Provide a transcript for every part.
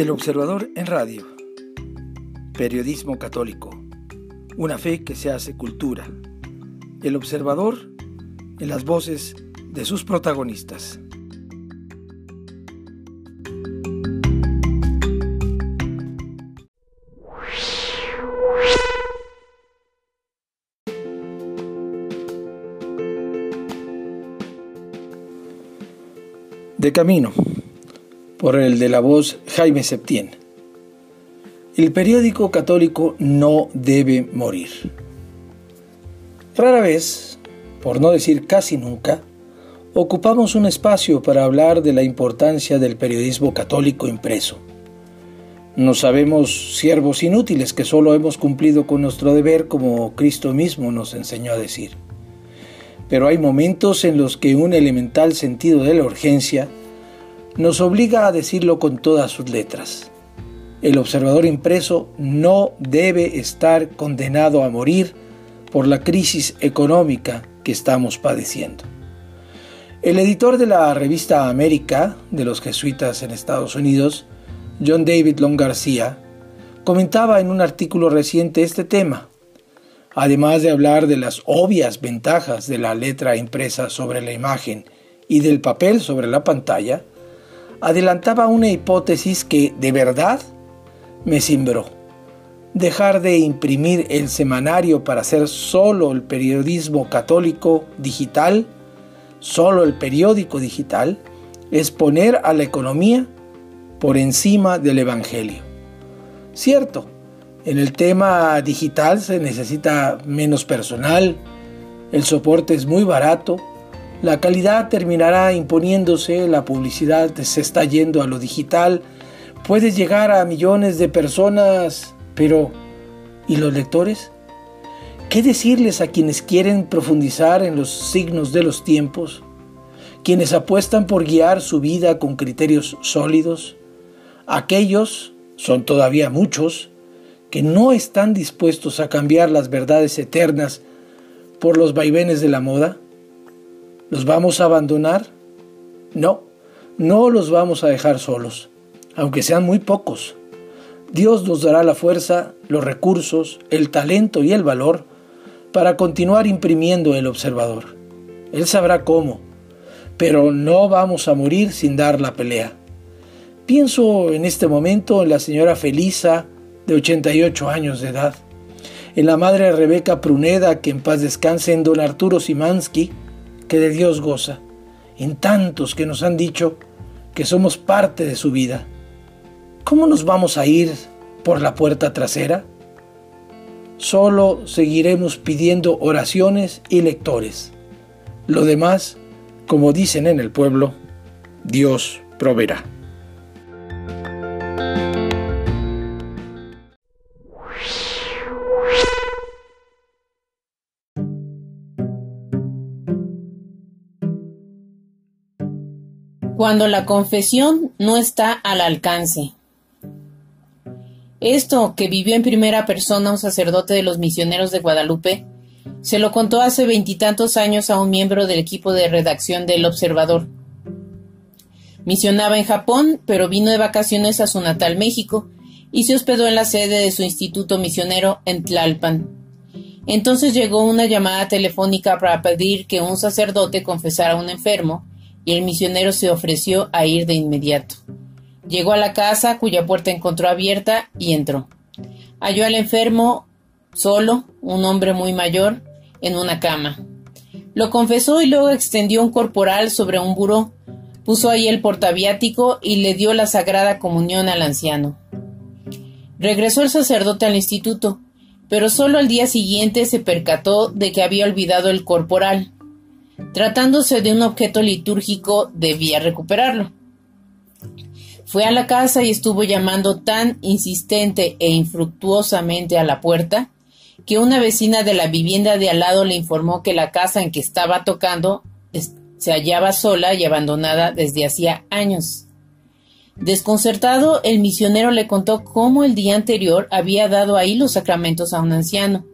El Observador en Radio. Periodismo católico. Una fe que se hace cultura. El Observador en las voces de sus protagonistas. De camino por el de la voz Jaime Septién. El periódico católico no debe morir. Rara vez, por no decir casi nunca, ocupamos un espacio para hablar de la importancia del periodismo católico impreso. No sabemos siervos inútiles que solo hemos cumplido con nuestro deber como Cristo mismo nos enseñó a decir. Pero hay momentos en los que un elemental sentido de la urgencia nos obliga a decirlo con todas sus letras. El observador impreso no debe estar condenado a morir por la crisis económica que estamos padeciendo. El editor de la revista América de los jesuitas en Estados Unidos, John David Long García, comentaba en un artículo reciente este tema. Además de hablar de las obvias ventajas de la letra impresa sobre la imagen y del papel sobre la pantalla, adelantaba una hipótesis que de verdad me cimbró. Dejar de imprimir el semanario para hacer solo el periodismo católico digital, solo el periódico digital, es poner a la economía por encima del Evangelio. Cierto, en el tema digital se necesita menos personal, el soporte es muy barato, la calidad terminará imponiéndose, la publicidad se está yendo a lo digital, puedes llegar a millones de personas, pero ¿y los lectores? ¿Qué decirles a quienes quieren profundizar en los signos de los tiempos? Quienes apuestan por guiar su vida con criterios sólidos? Aquellos, son todavía muchos, que no están dispuestos a cambiar las verdades eternas por los vaivenes de la moda? ¿Los vamos a abandonar? No, no los vamos a dejar solos, aunque sean muy pocos. Dios nos dará la fuerza, los recursos, el talento y el valor para continuar imprimiendo el observador. Él sabrá cómo, pero no vamos a morir sin dar la pelea. Pienso en este momento en la señora Felisa, de 88 años de edad, en la madre Rebeca Pruneda, que en paz descanse, en don Arturo Simansky, que de Dios goza, en tantos que nos han dicho que somos parte de su vida. ¿Cómo nos vamos a ir por la puerta trasera? Solo seguiremos pidiendo oraciones y lectores. Lo demás, como dicen en el pueblo, Dios proveerá. Cuando la confesión no está al alcance. Esto que vivió en primera persona un sacerdote de los misioneros de Guadalupe, se lo contó hace veintitantos años a un miembro del equipo de redacción del Observador. Misionaba en Japón, pero vino de vacaciones a su natal México y se hospedó en la sede de su instituto misionero en Tlalpan. Entonces llegó una llamada telefónica para pedir que un sacerdote confesara a un enfermo y el misionero se ofreció a ir de inmediato. Llegó a la casa, cuya puerta encontró abierta, y entró. Halló al enfermo solo, un hombre muy mayor, en una cama. Lo confesó y luego extendió un corporal sobre un buró, puso ahí el portaviático y le dio la sagrada comunión al anciano. Regresó el sacerdote al instituto, pero solo al día siguiente se percató de que había olvidado el corporal. Tratándose de un objeto litúrgico, debía recuperarlo. Fue a la casa y estuvo llamando tan insistente e infructuosamente a la puerta que una vecina de la vivienda de al lado le informó que la casa en que estaba tocando se hallaba sola y abandonada desde hacía años. Desconcertado, el misionero le contó cómo el día anterior había dado ahí los sacramentos a un anciano.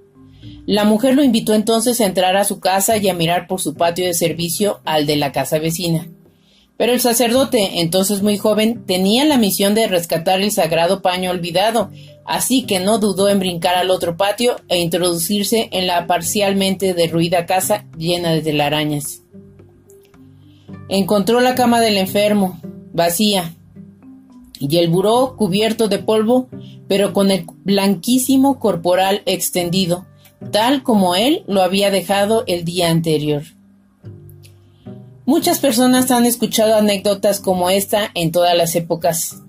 La mujer lo invitó entonces a entrar a su casa y a mirar por su patio de servicio al de la casa vecina. Pero el sacerdote, entonces muy joven, tenía la misión de rescatar el sagrado paño olvidado, así que no dudó en brincar al otro patio e introducirse en la parcialmente derruida casa llena de telarañas. Encontró la cama del enfermo, vacía, y el buró cubierto de polvo, pero con el blanquísimo corporal extendido, tal como él lo había dejado el día anterior. Muchas personas han escuchado anécdotas como esta en todas las épocas.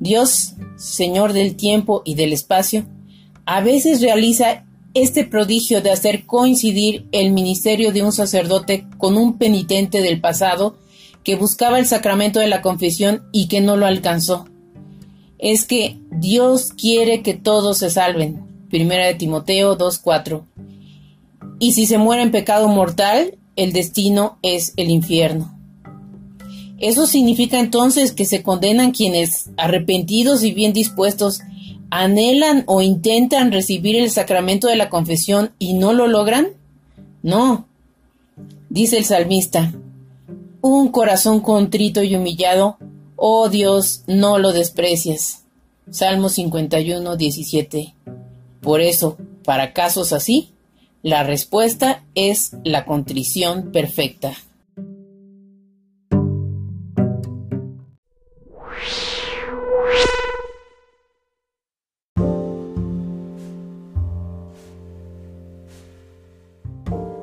Dios, Señor del tiempo y del espacio, a veces realiza este prodigio de hacer coincidir el ministerio de un sacerdote con un penitente del pasado que buscaba el sacramento de la confesión y que no lo alcanzó. Es que Dios quiere que todos se salven. Primera de Timoteo 2.4. Y si se muere en pecado mortal, el destino es el infierno. Eso significa entonces que se condenan quienes, arrepentidos y bien dispuestos, anhelan o intentan recibir el sacramento de la confesión y no lo logran? No. Dice el salmista, un corazón contrito y humillado, oh Dios, no lo desprecias. Salmo 51, 17. Por eso, para casos así, la respuesta es la contrición perfecta.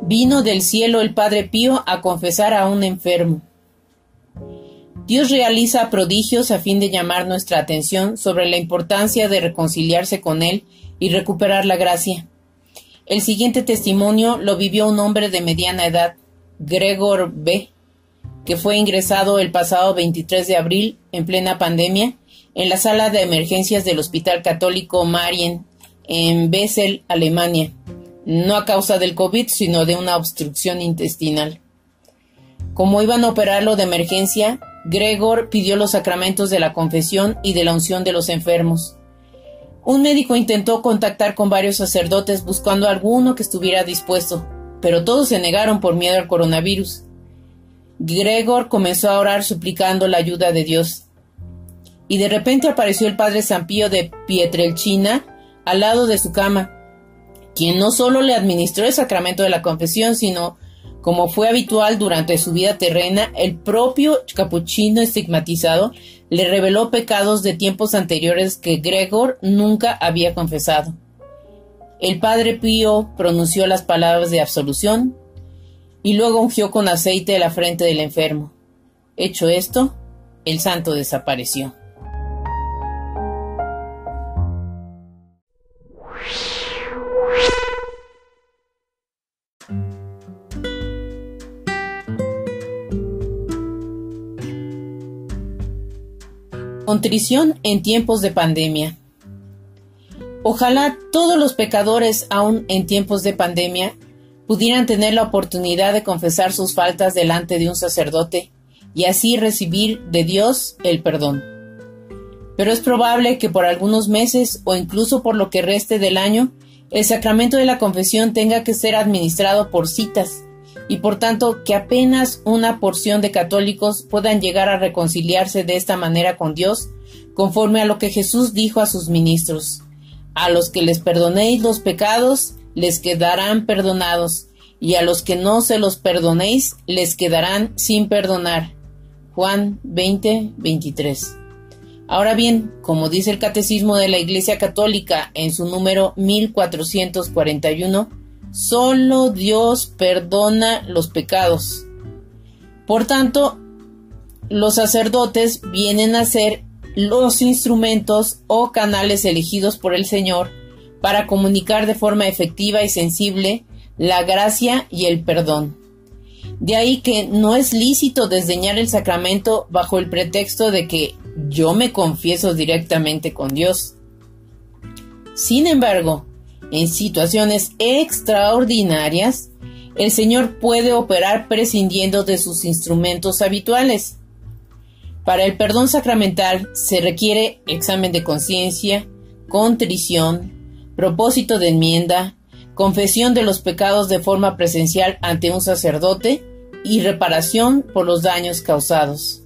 Vino del cielo el Padre Pío a confesar a un enfermo. Dios realiza prodigios a fin de llamar nuestra atención sobre la importancia de reconciliarse con Él y recuperar la gracia. El siguiente testimonio lo vivió un hombre de mediana edad, Gregor B., que fue ingresado el pasado 23 de abril, en plena pandemia, en la sala de emergencias del Hospital Católico Marien, en Bessel, Alemania no a causa del COVID, sino de una obstrucción intestinal. Como iban a operarlo de emergencia, Gregor pidió los sacramentos de la confesión y de la unción de los enfermos. Un médico intentó contactar con varios sacerdotes buscando alguno que estuviera dispuesto, pero todos se negaron por miedo al coronavirus. Gregor comenzó a orar suplicando la ayuda de Dios. Y de repente apareció el padre Sampío de Pietrelchina al lado de su cama quien no solo le administró el sacramento de la confesión, sino, como fue habitual durante su vida terrena, el propio capuchino estigmatizado le reveló pecados de tiempos anteriores que Gregor nunca había confesado. El padre Pío pronunció las palabras de absolución y luego ungió con aceite la frente del enfermo. Hecho esto, el santo desapareció. Contrición en tiempos de pandemia. Ojalá todos los pecadores, aún en tiempos de pandemia, pudieran tener la oportunidad de confesar sus faltas delante de un sacerdote y así recibir de Dios el perdón. Pero es probable que por algunos meses o incluso por lo que reste del año, el sacramento de la confesión tenga que ser administrado por citas y por tanto que apenas una porción de católicos puedan llegar a reconciliarse de esta manera con Dios, conforme a lo que Jesús dijo a sus ministros. A los que les perdonéis los pecados, les quedarán perdonados, y a los que no se los perdonéis, les quedarán sin perdonar. Juan 20, 23. Ahora bien, como dice el Catecismo de la Iglesia Católica en su número 1441, Solo Dios perdona los pecados. Por tanto, los sacerdotes vienen a ser los instrumentos o canales elegidos por el Señor para comunicar de forma efectiva y sensible la gracia y el perdón. De ahí que no es lícito desdeñar el sacramento bajo el pretexto de que yo me confieso directamente con Dios. Sin embargo, en situaciones extraordinarias, el Señor puede operar prescindiendo de sus instrumentos habituales. Para el perdón sacramental se requiere examen de conciencia, contrición, propósito de enmienda, confesión de los pecados de forma presencial ante un sacerdote y reparación por los daños causados.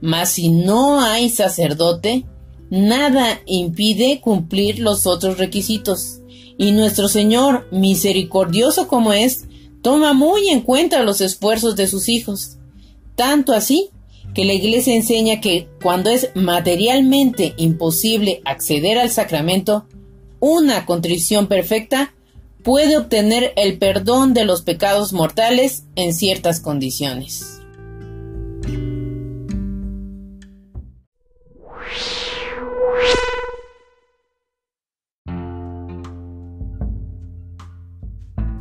Mas si no hay sacerdote, nada impide cumplir los otros requisitos. Y nuestro Señor, misericordioso como es, toma muy en cuenta los esfuerzos de sus hijos. Tanto así que la Iglesia enseña que cuando es materialmente imposible acceder al sacramento, una contrición perfecta puede obtener el perdón de los pecados mortales en ciertas condiciones.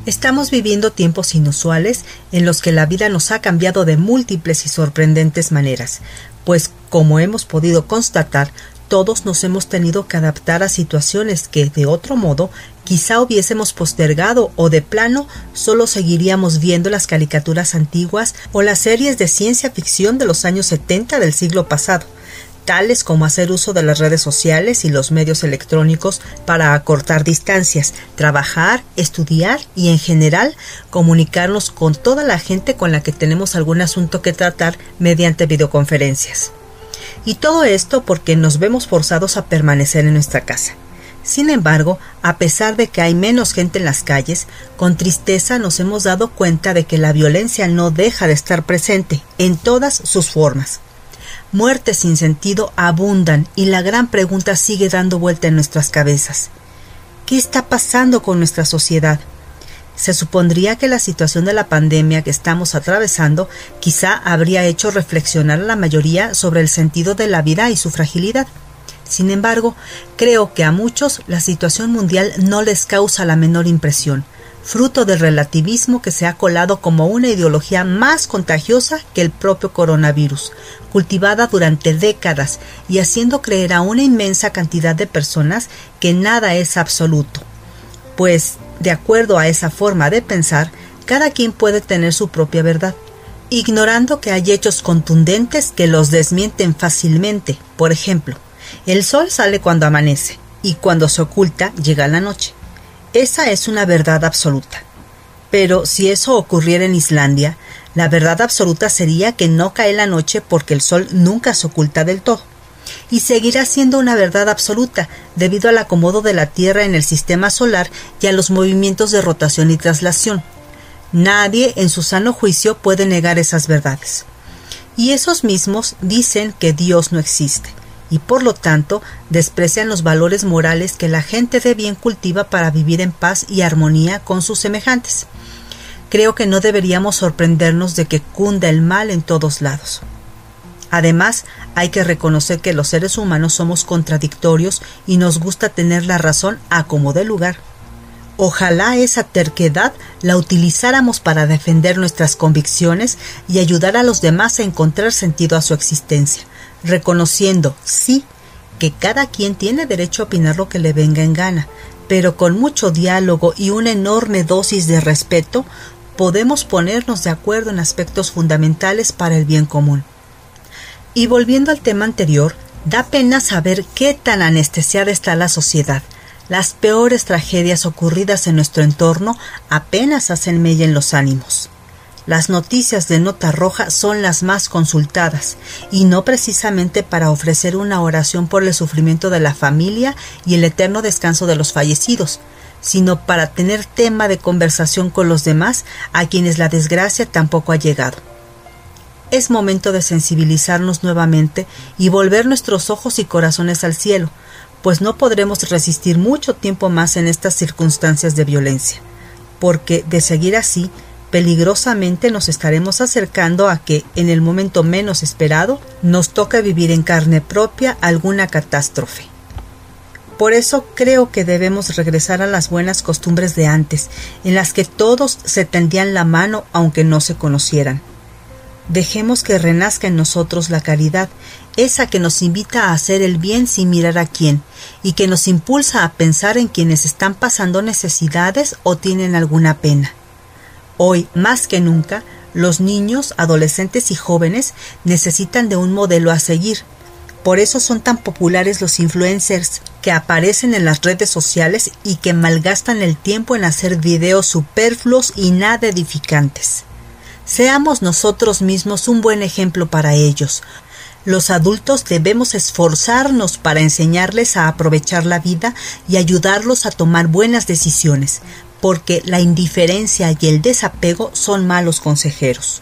Estamos viviendo tiempos inusuales en los que la vida nos ha cambiado de múltiples y sorprendentes maneras, pues, como hemos podido constatar, todos nos hemos tenido que adaptar a situaciones que, de otro modo, quizá hubiésemos postergado o de plano solo seguiríamos viendo las caricaturas antiguas o las series de ciencia ficción de los años 70 del siglo pasado, como hacer uso de las redes sociales y los medios electrónicos para acortar distancias, trabajar, estudiar y en general comunicarnos con toda la gente con la que tenemos algún asunto que tratar mediante videoconferencias. Y todo esto porque nos vemos forzados a permanecer en nuestra casa. Sin embargo, a pesar de que hay menos gente en las calles, con tristeza nos hemos dado cuenta de que la violencia no deja de estar presente en todas sus formas muertes sin sentido abundan y la gran pregunta sigue dando vuelta en nuestras cabezas. ¿Qué está pasando con nuestra sociedad? Se supondría que la situación de la pandemia que estamos atravesando quizá habría hecho reflexionar a la mayoría sobre el sentido de la vida y su fragilidad. Sin embargo, creo que a muchos la situación mundial no les causa la menor impresión fruto del relativismo que se ha colado como una ideología más contagiosa que el propio coronavirus, cultivada durante décadas y haciendo creer a una inmensa cantidad de personas que nada es absoluto. Pues, de acuerdo a esa forma de pensar, cada quien puede tener su propia verdad, ignorando que hay hechos contundentes que los desmienten fácilmente. Por ejemplo, el sol sale cuando amanece y cuando se oculta llega la noche. Esa es una verdad absoluta. Pero si eso ocurriera en Islandia, la verdad absoluta sería que no cae la noche porque el sol nunca se oculta del todo. Y seguirá siendo una verdad absoluta debido al acomodo de la Tierra en el sistema solar y a los movimientos de rotación y traslación. Nadie en su sano juicio puede negar esas verdades. Y esos mismos dicen que Dios no existe y por lo tanto desprecian los valores morales que la gente de bien cultiva para vivir en paz y armonía con sus semejantes. Creo que no deberíamos sorprendernos de que cunda el mal en todos lados. Además, hay que reconocer que los seres humanos somos contradictorios y nos gusta tener la razón a como de lugar. Ojalá esa terquedad la utilizáramos para defender nuestras convicciones y ayudar a los demás a encontrar sentido a su existencia reconociendo, sí, que cada quien tiene derecho a opinar lo que le venga en gana, pero con mucho diálogo y una enorme dosis de respeto podemos ponernos de acuerdo en aspectos fundamentales para el bien común. Y volviendo al tema anterior, da pena saber qué tan anestesiada está la sociedad. Las peores tragedias ocurridas en nuestro entorno apenas hacen mella en los ánimos. Las noticias de nota roja son las más consultadas, y no precisamente para ofrecer una oración por el sufrimiento de la familia y el eterno descanso de los fallecidos, sino para tener tema de conversación con los demás a quienes la desgracia tampoco ha llegado. Es momento de sensibilizarnos nuevamente y volver nuestros ojos y corazones al cielo, pues no podremos resistir mucho tiempo más en estas circunstancias de violencia, porque de seguir así, peligrosamente nos estaremos acercando a que, en el momento menos esperado, nos toque vivir en carne propia alguna catástrofe. Por eso creo que debemos regresar a las buenas costumbres de antes, en las que todos se tendían la mano aunque no se conocieran. Dejemos que renazca en nosotros la caridad, esa que nos invita a hacer el bien sin mirar a quién, y que nos impulsa a pensar en quienes están pasando necesidades o tienen alguna pena. Hoy, más que nunca, los niños, adolescentes y jóvenes necesitan de un modelo a seguir. Por eso son tan populares los influencers que aparecen en las redes sociales y que malgastan el tiempo en hacer videos superfluos y nada edificantes. Seamos nosotros mismos un buen ejemplo para ellos. Los adultos debemos esforzarnos para enseñarles a aprovechar la vida y ayudarlos a tomar buenas decisiones, porque la indiferencia y el desapego son malos consejeros.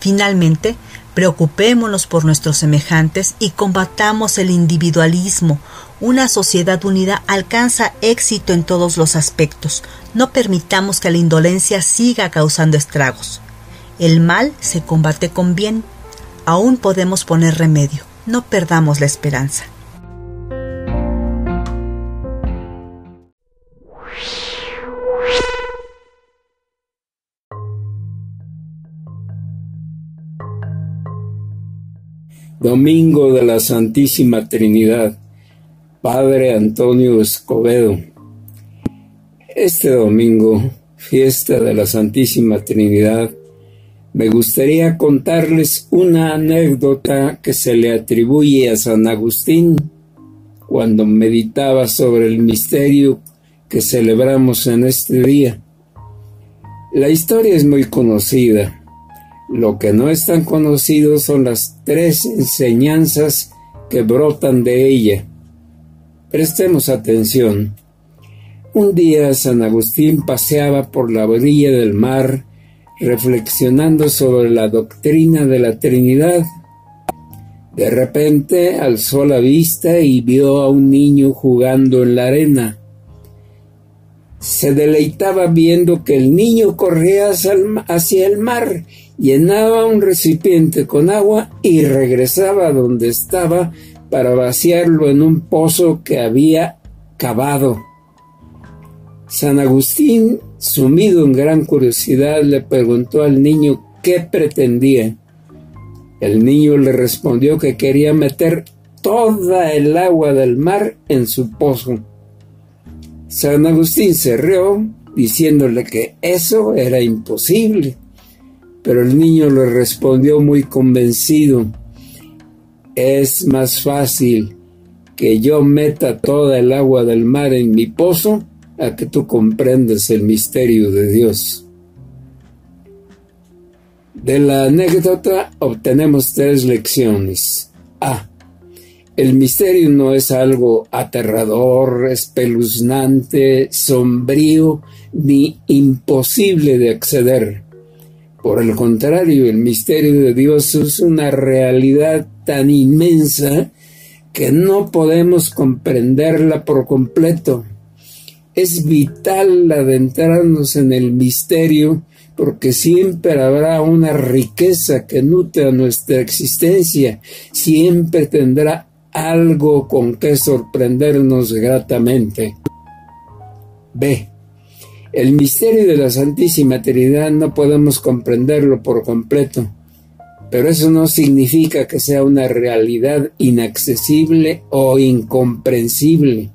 Finalmente, preocupémonos por nuestros semejantes y combatamos el individualismo. Una sociedad unida alcanza éxito en todos los aspectos. No permitamos que la indolencia siga causando estragos. El mal se combate con bien. Aún podemos poner remedio. No perdamos la esperanza. Domingo de la Santísima Trinidad, Padre Antonio Escobedo. Este domingo, fiesta de la Santísima Trinidad, me gustaría contarles una anécdota que se le atribuye a San Agustín cuando meditaba sobre el misterio que celebramos en este día. La historia es muy conocida. Lo que no es tan conocido son las tres enseñanzas que brotan de ella. Prestemos atención. Un día San Agustín paseaba por la orilla del mar reflexionando sobre la doctrina de la Trinidad. De repente alzó la vista y vio a un niño jugando en la arena. Se deleitaba viendo que el niño corría hacia el mar, llenaba un recipiente con agua y regresaba donde estaba para vaciarlo en un pozo que había cavado. San Agustín, sumido en gran curiosidad, le preguntó al niño qué pretendía. El niño le respondió que quería meter toda el agua del mar en su pozo. San Agustín se rió diciéndole que eso era imposible, pero el niño le respondió muy convencido, es más fácil que yo meta toda el agua del mar en mi pozo a que tú comprendas el misterio de Dios. De la anécdota obtenemos tres lecciones. A. El misterio no es algo aterrador, espeluznante, sombrío, ni imposible de acceder. Por el contrario, el misterio de Dios es una realidad tan inmensa que no podemos comprenderla por completo es vital adentrarnos en el misterio porque siempre habrá una riqueza que nutre nuestra existencia, siempre tendrá algo con que sorprendernos gratamente. B. El misterio de la Santísima Trinidad no podemos comprenderlo por completo, pero eso no significa que sea una realidad inaccesible o incomprensible.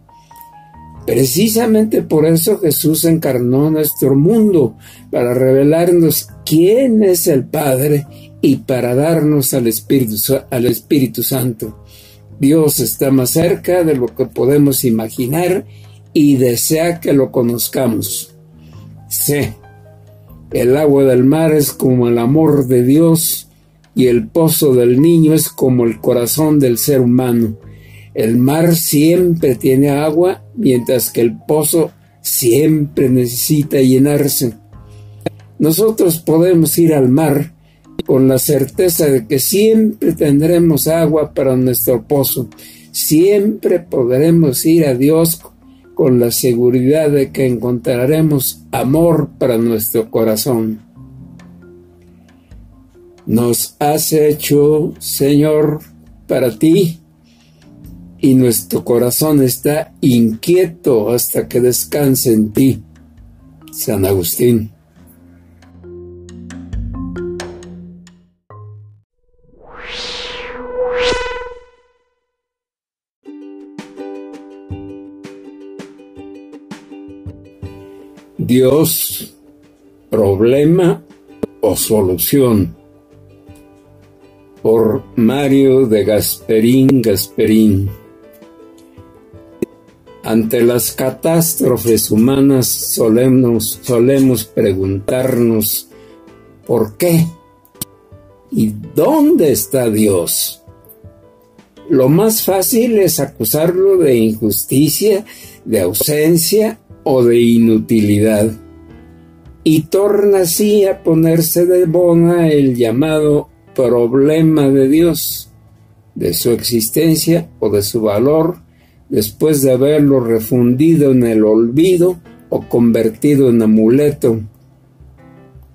Precisamente por eso Jesús encarnó nuestro mundo, para revelarnos quién es el Padre y para darnos al Espíritu, al Espíritu Santo. Dios está más cerca de lo que podemos imaginar y desea que lo conozcamos. C. El agua del mar es como el amor de Dios y el pozo del niño es como el corazón del ser humano. El mar siempre tiene agua, mientras que el pozo siempre necesita llenarse. Nosotros podemos ir al mar con la certeza de que siempre tendremos agua para nuestro pozo. Siempre podremos ir a Dios con la seguridad de que encontraremos amor para nuestro corazón. Nos has hecho, Señor, para ti y nuestro corazón está inquieto hasta que descanse en ti. San Agustín. Dios, problema o solución. Por Mario de Gasperín Gasperín. Ante las catástrofes humanas solemos, solemos preguntarnos ¿Por qué? ¿Y dónde está Dios? Lo más fácil es acusarlo de injusticia, de ausencia o de inutilidad. Y torna así a ponerse de bona el llamado problema de Dios, de su existencia o de su valor, después de haberlo refundido en el olvido o convertido en amuleto.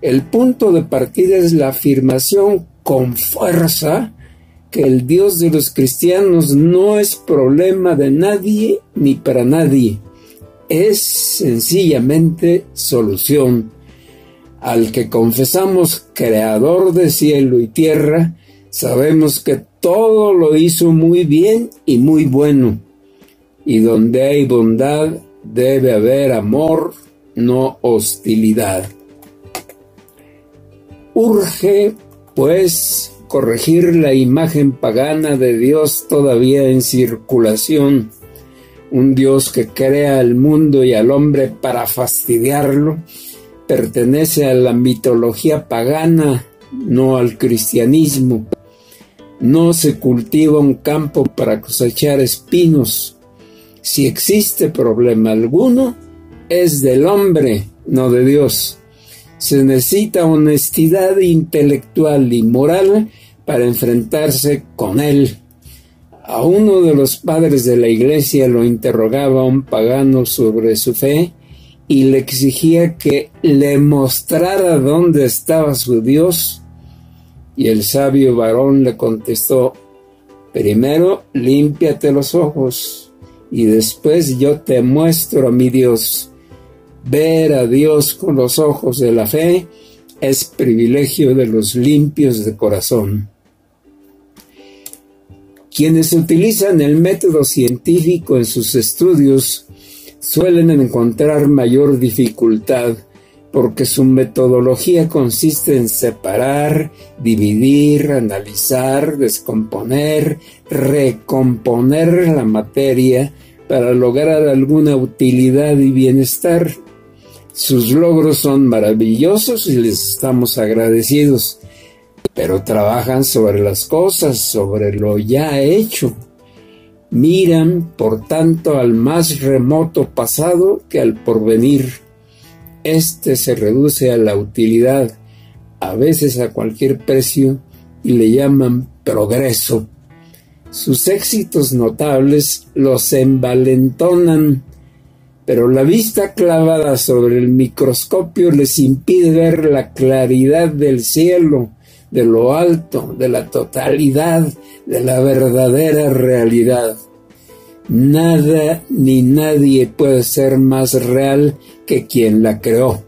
El punto de partida es la afirmación con fuerza que el Dios de los cristianos no es problema de nadie ni para nadie, es sencillamente solución. Al que confesamos creador de cielo y tierra, sabemos que todo lo hizo muy bien y muy bueno. Y donde hay bondad debe haber amor, no hostilidad. Urge, pues, corregir la imagen pagana de Dios todavía en circulación, un Dios que crea al mundo y al hombre para fastidiarlo, pertenece a la mitología pagana, no al cristianismo. No se cultiva un campo para cosechar espinos. Si existe problema alguno, es del hombre, no de Dios. Se necesita honestidad intelectual y moral para enfrentarse con él. A uno de los padres de la iglesia lo interrogaba un pagano sobre su fe y le exigía que le mostrara dónde estaba su Dios. Y el sabio varón le contestó, primero límpiate los ojos y después yo te muestro a mi Dios. Ver a Dios con los ojos de la fe es privilegio de los limpios de corazón. Quienes utilizan el método científico en sus estudios suelen encontrar mayor dificultad porque su metodología consiste en separar, dividir, analizar, descomponer, recomponer la materia para lograr alguna utilidad y bienestar. Sus logros son maravillosos y les estamos agradecidos, pero trabajan sobre las cosas, sobre lo ya hecho Miran, por tanto, al más remoto pasado que al porvenir. Este se reduce a la utilidad, a veces a cualquier precio, y le llaman progreso. Sus éxitos notables los envalentonan, pero la vista clavada sobre el microscopio les impide ver la claridad del cielo, de lo alto, de la totalidad, de la verdadera realidad. Nada ni nadie puede ser más real que quien la creó.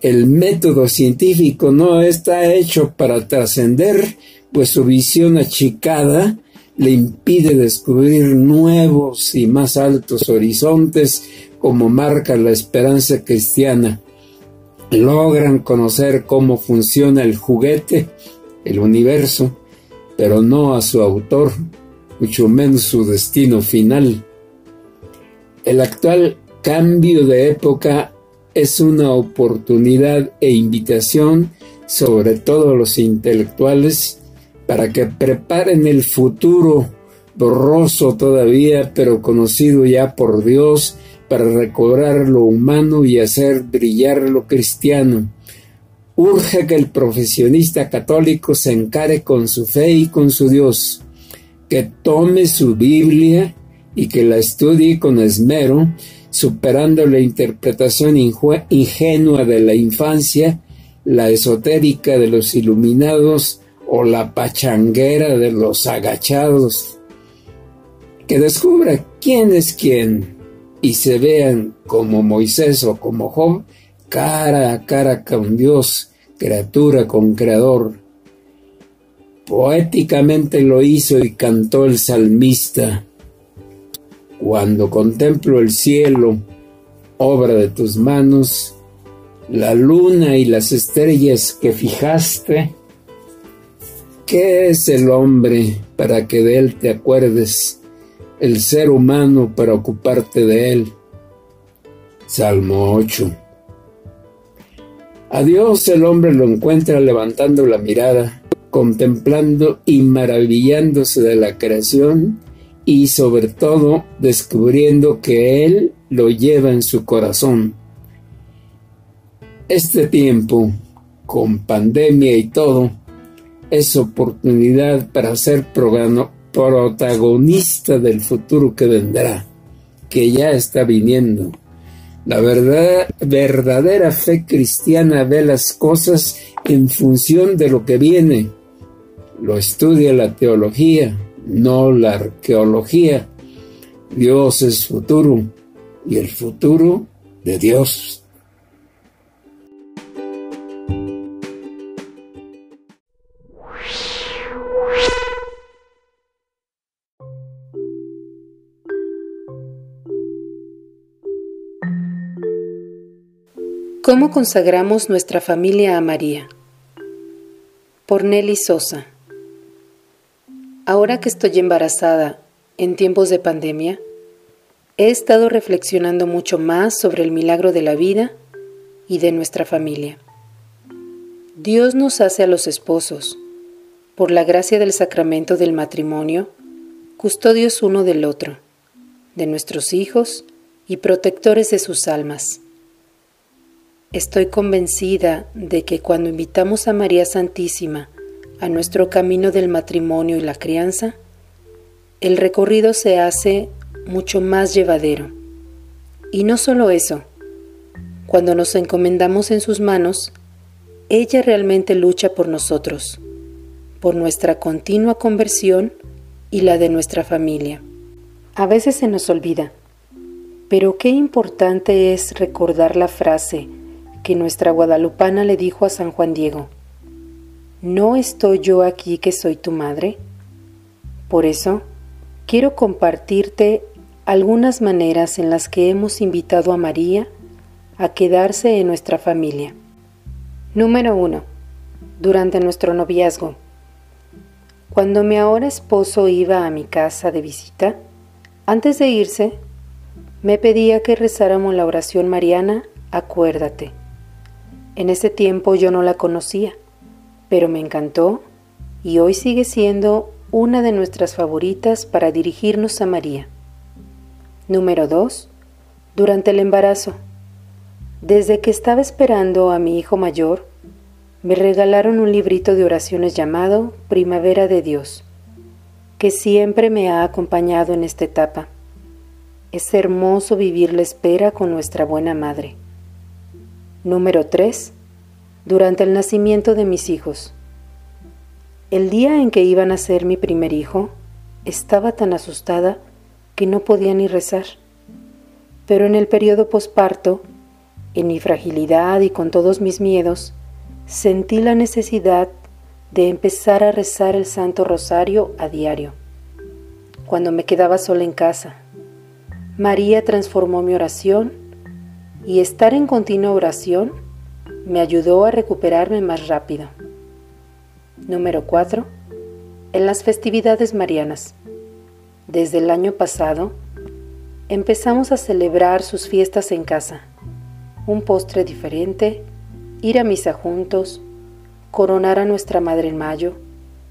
El método científico no está hecho para trascender, pues su visión achicada le impide descubrir nuevos y más altos horizontes como marca la esperanza cristiana logran conocer cómo funciona el juguete, el universo, pero no a su autor, mucho menos su destino final. El actual cambio de época es una oportunidad e invitación, sobre todo los intelectuales, para que preparen el futuro borroso todavía, pero conocido ya por Dios, para recobrar lo humano y hacer brillar lo cristiano. Urge que el profesionista católico se encare con su fe y con su Dios, que tome su Biblia y que la estudie con esmero, superando la interpretación ingenua de la infancia, la esotérica de los iluminados o la pachanguera de los agachados. Que descubra quién es quién y se vean como Moisés o como Job, cara a cara con Dios, criatura con creador. Poéticamente lo hizo y cantó el salmista. Cuando contemplo el cielo, obra de tus manos, la luna y las estrellas que fijaste, ¿qué es el hombre para que de él te acuerdes? El ser humano para ocuparte de él. Salmo 8. A Dios el hombre lo encuentra levantando la mirada, contemplando y maravillándose de la creación y sobre todo descubriendo que Él lo lleva en su corazón. Este tiempo, con pandemia y todo, es oportunidad para ser protagonista del futuro que vendrá, que ya está viniendo. La verdad, verdadera fe cristiana ve las cosas en función de lo que viene. Lo estudia la teología, no la arqueología. Dios es futuro y el futuro de Dios. ¿Cómo consagramos nuestra familia a María? Por Nelly Sosa. Ahora que estoy embarazada en tiempos de pandemia, he estado reflexionando mucho más sobre el milagro de la vida y de nuestra familia. Dios nos hace a los esposos, por la gracia del sacramento del matrimonio, custodios uno del otro, de nuestros hijos y protectores de sus almas. Estoy convencida de que cuando invitamos a María Santísima a nuestro camino del matrimonio y la crianza, el recorrido se hace mucho más llevadero. Y no solo eso, cuando nos encomendamos en sus manos, ella realmente lucha por nosotros, por nuestra continua conversión y la de nuestra familia. A veces se nos olvida, pero qué importante es recordar la frase que nuestra guadalupana le dijo a San Juan Diego. ¿No estoy yo aquí que soy tu madre? Por eso, quiero compartirte algunas maneras en las que hemos invitado a María a quedarse en nuestra familia. Número 1. Durante nuestro noviazgo. Cuando mi ahora esposo iba a mi casa de visita, antes de irse, me pedía que rezáramos la oración mariana, acuérdate. En ese tiempo yo no la conocía pero me encantó y hoy sigue siendo una de nuestras favoritas para dirigirnos a María. Número 2. Durante el embarazo. Desde que estaba esperando a mi hijo mayor, me regalaron un librito de oraciones llamado Primavera de Dios, que siempre me ha acompañado en esta etapa. Es hermoso vivir la espera con nuestra buena madre. Número 3 durante el nacimiento de mis hijos. El día en que iba a nacer mi primer hijo, estaba tan asustada que no podía ni rezar. Pero en el periodo posparto, en mi fragilidad y con todos mis miedos, sentí la necesidad de empezar a rezar el Santo Rosario a diario. Cuando me quedaba sola en casa, María transformó mi oración y estar en continua oración me ayudó a recuperarme más rápido. Número 4. En las festividades marianas. Desde el año pasado, empezamos a celebrar sus fiestas en casa. Un postre diferente, ir a misa juntos, coronar a nuestra Madre en mayo,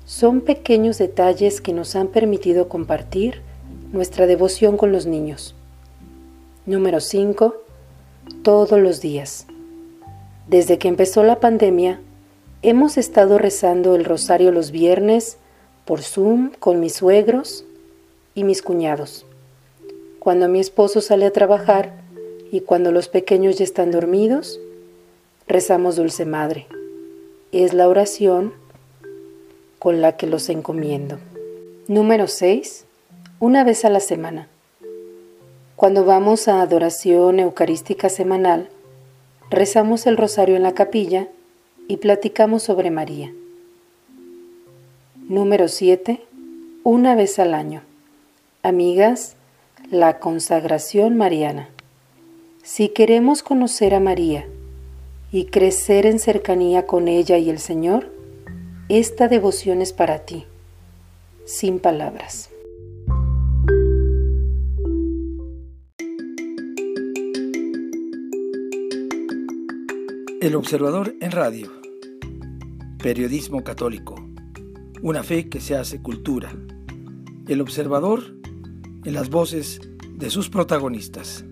son pequeños detalles que nos han permitido compartir nuestra devoción con los niños. Número 5. Todos los días. Desde que empezó la pandemia, hemos estado rezando el rosario los viernes por Zoom con mis suegros y mis cuñados. Cuando mi esposo sale a trabajar y cuando los pequeños ya están dormidos, rezamos Dulce Madre. Es la oración con la que los encomiendo. Número 6. Una vez a la semana. Cuando vamos a adoración eucarística semanal, rezamos el rosario en la capilla y platicamos sobre María. Número 7. Una vez al año. Amigas, la consagración mariana. Si queremos conocer a María y crecer en cercanía con ella y el Señor, esta devoción es para ti, sin palabras. El Observador en Radio. Periodismo católico. Una fe que se hace cultura. El Observador en las voces de sus protagonistas.